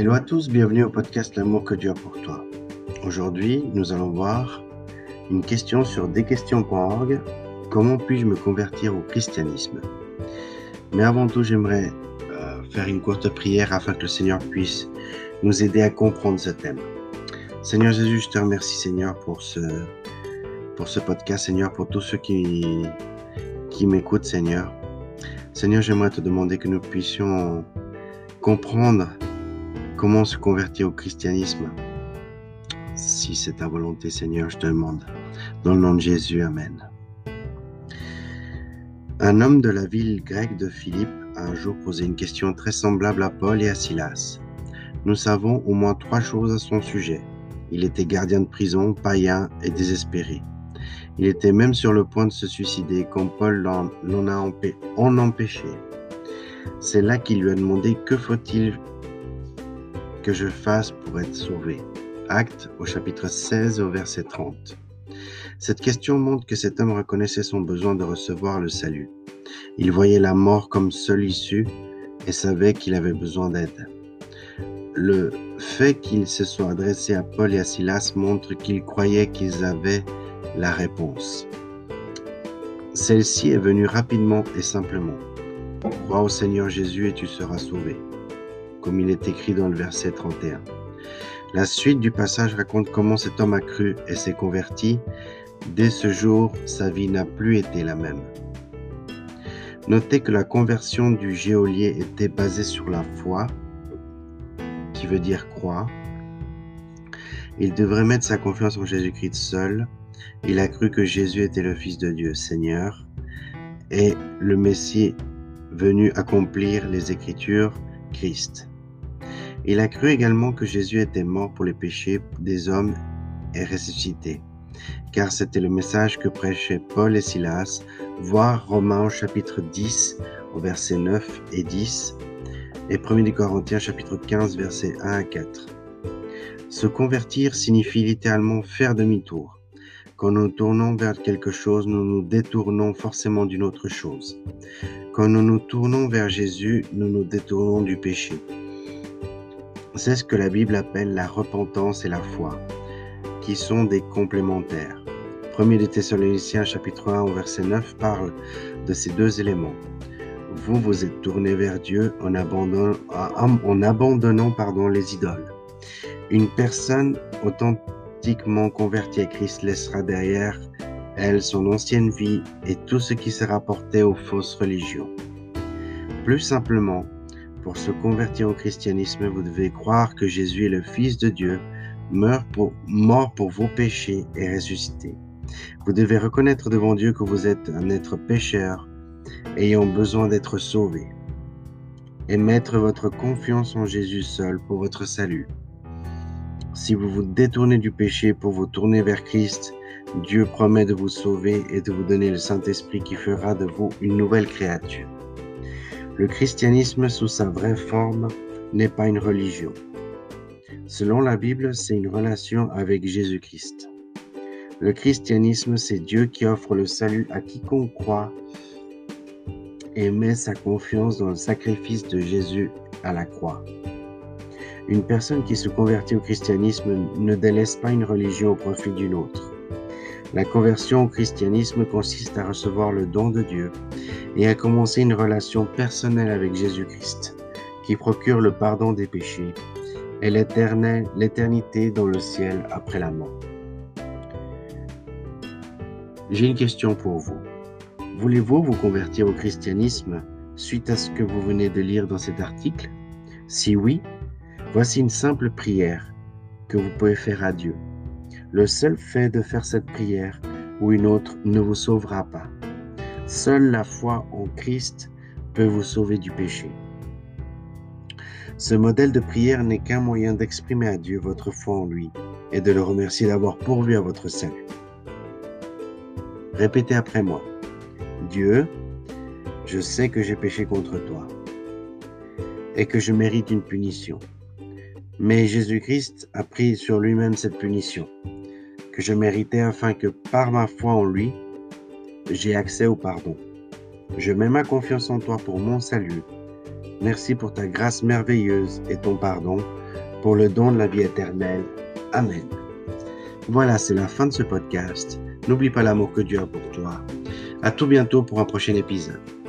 Hello à tous, bienvenue au podcast L'amour que Dieu a pour toi. Aujourd'hui, nous allons voir une question sur desquestions.org. Comment puis-je me convertir au christianisme? Mais avant tout, j'aimerais euh, faire une courte prière afin que le Seigneur puisse nous aider à comprendre ce thème. Seigneur Jésus, je te remercie Seigneur pour ce, pour ce podcast, Seigneur, pour tous ceux qui, qui m'écoutent, Seigneur. Seigneur, j'aimerais te demander que nous puissions comprendre comment se convertir au christianisme? Si c'est ta volonté, Seigneur, je te demande. Dans le nom de Jésus, Amen. Un homme de la ville grecque de Philippe a un jour posé une question très semblable à Paul et à Silas. Nous savons au moins trois choses à son sujet. Il était gardien de prison, païen et désespéré. Il était même sur le point de se suicider quand Paul l'en a empêché. C'est là qu'il lui a demandé que faut-il que je fasse pour être sauvé. Acte au chapitre 16 au verset 30. Cette question montre que cet homme reconnaissait son besoin de recevoir le salut. Il voyait la mort comme seule issue et savait qu'il avait besoin d'aide. Le fait qu'il se soit adressé à Paul et à Silas montre qu'il croyait qu'ils avaient la réponse. Celle-ci est venue rapidement et simplement. Crois au Seigneur Jésus et tu seras sauvé comme il est écrit dans le verset 31. La suite du passage raconte comment cet homme a cru et s'est converti. Dès ce jour, sa vie n'a plus été la même. Notez que la conversion du géolier était basée sur la foi, qui veut dire croire. Il devrait mettre sa confiance en Jésus-Christ seul. Il a cru que Jésus était le Fils de Dieu, Seigneur, et le Messie venu accomplir les Écritures, Christ. Il a cru également que Jésus était mort pour les péchés des hommes et ressuscité, car c'était le message que prêchaient Paul et Silas, voir Romains chapitre 10 au verset 9 et 10 et 1 Corinthiens chapitre 15 versets 1 à 4. Se convertir signifie littéralement faire demi-tour. Quand nous tournons vers quelque chose, nous nous détournons forcément d'une autre chose. Quand nous nous tournons vers Jésus, nous nous détournons du péché. C'est ce que la Bible appelle la repentance et la foi, qui sont des complémentaires. 1 de Thessaloniciens chapitre 1 au verset 9 parle de ces deux éléments. Vous vous êtes tournés vers Dieu en abandonnant, en abandonnant pardon, les idoles. Une personne authentiquement convertie à Christ laissera derrière elle son ancienne vie et tout ce qui s'est rapporté aux fausses religions. Plus simplement, pour se convertir au christianisme, vous devez croire que Jésus est le Fils de Dieu, mort pour, vos péchés et ressuscité. Vous devez reconnaître devant Dieu que vous êtes un être pécheur, ayant besoin d'être sauvé, et mettre votre confiance en Jésus seul pour votre salut. Si vous vous détournez du péché pour vous tourner vers Christ, Dieu promet de vous sauver et de vous donner le Saint-Esprit qui fera de vous une nouvelle créature. Le christianisme sous sa vraie forme n'est pas une religion. Selon la Bible, c'est une relation avec Jésus-Christ. Le christianisme, c'est Dieu qui offre le salut à quiconque croit et met sa confiance dans le sacrifice de Jésus à la croix. Une personne qui se convertit au christianisme ne délaisse pas une religion au profit d'une autre. La conversion au christianisme consiste à recevoir le don de Dieu et à commencer une relation personnelle avec Jésus-Christ, qui procure le pardon des péchés et l'éternité dans le ciel après la mort. J'ai une question pour vous. Voulez-vous vous convertir au christianisme suite à ce que vous venez de lire dans cet article? Si oui, voici une simple prière que vous pouvez faire à Dieu. Le seul fait de faire cette prière ou une autre ne vous sauvera pas. Seule la foi en Christ peut vous sauver du péché. Ce modèle de prière n'est qu'un moyen d'exprimer à Dieu votre foi en lui et de le remercier d'avoir pourvu à votre salut. Répétez après moi. Dieu, je sais que j'ai péché contre toi et que je mérite une punition. Mais Jésus-Christ a pris sur lui-même cette punition que je méritais afin que par ma foi en lui, j'ai accès au pardon. Je mets ma confiance en toi pour mon salut Merci pour ta grâce merveilleuse et ton pardon, pour le don de la vie éternelle. Amen. Voilà, c'est la fin de ce podcast. N'oublie pas l'amour que Dieu a pour toi. À tout bientôt pour un prochain épisode.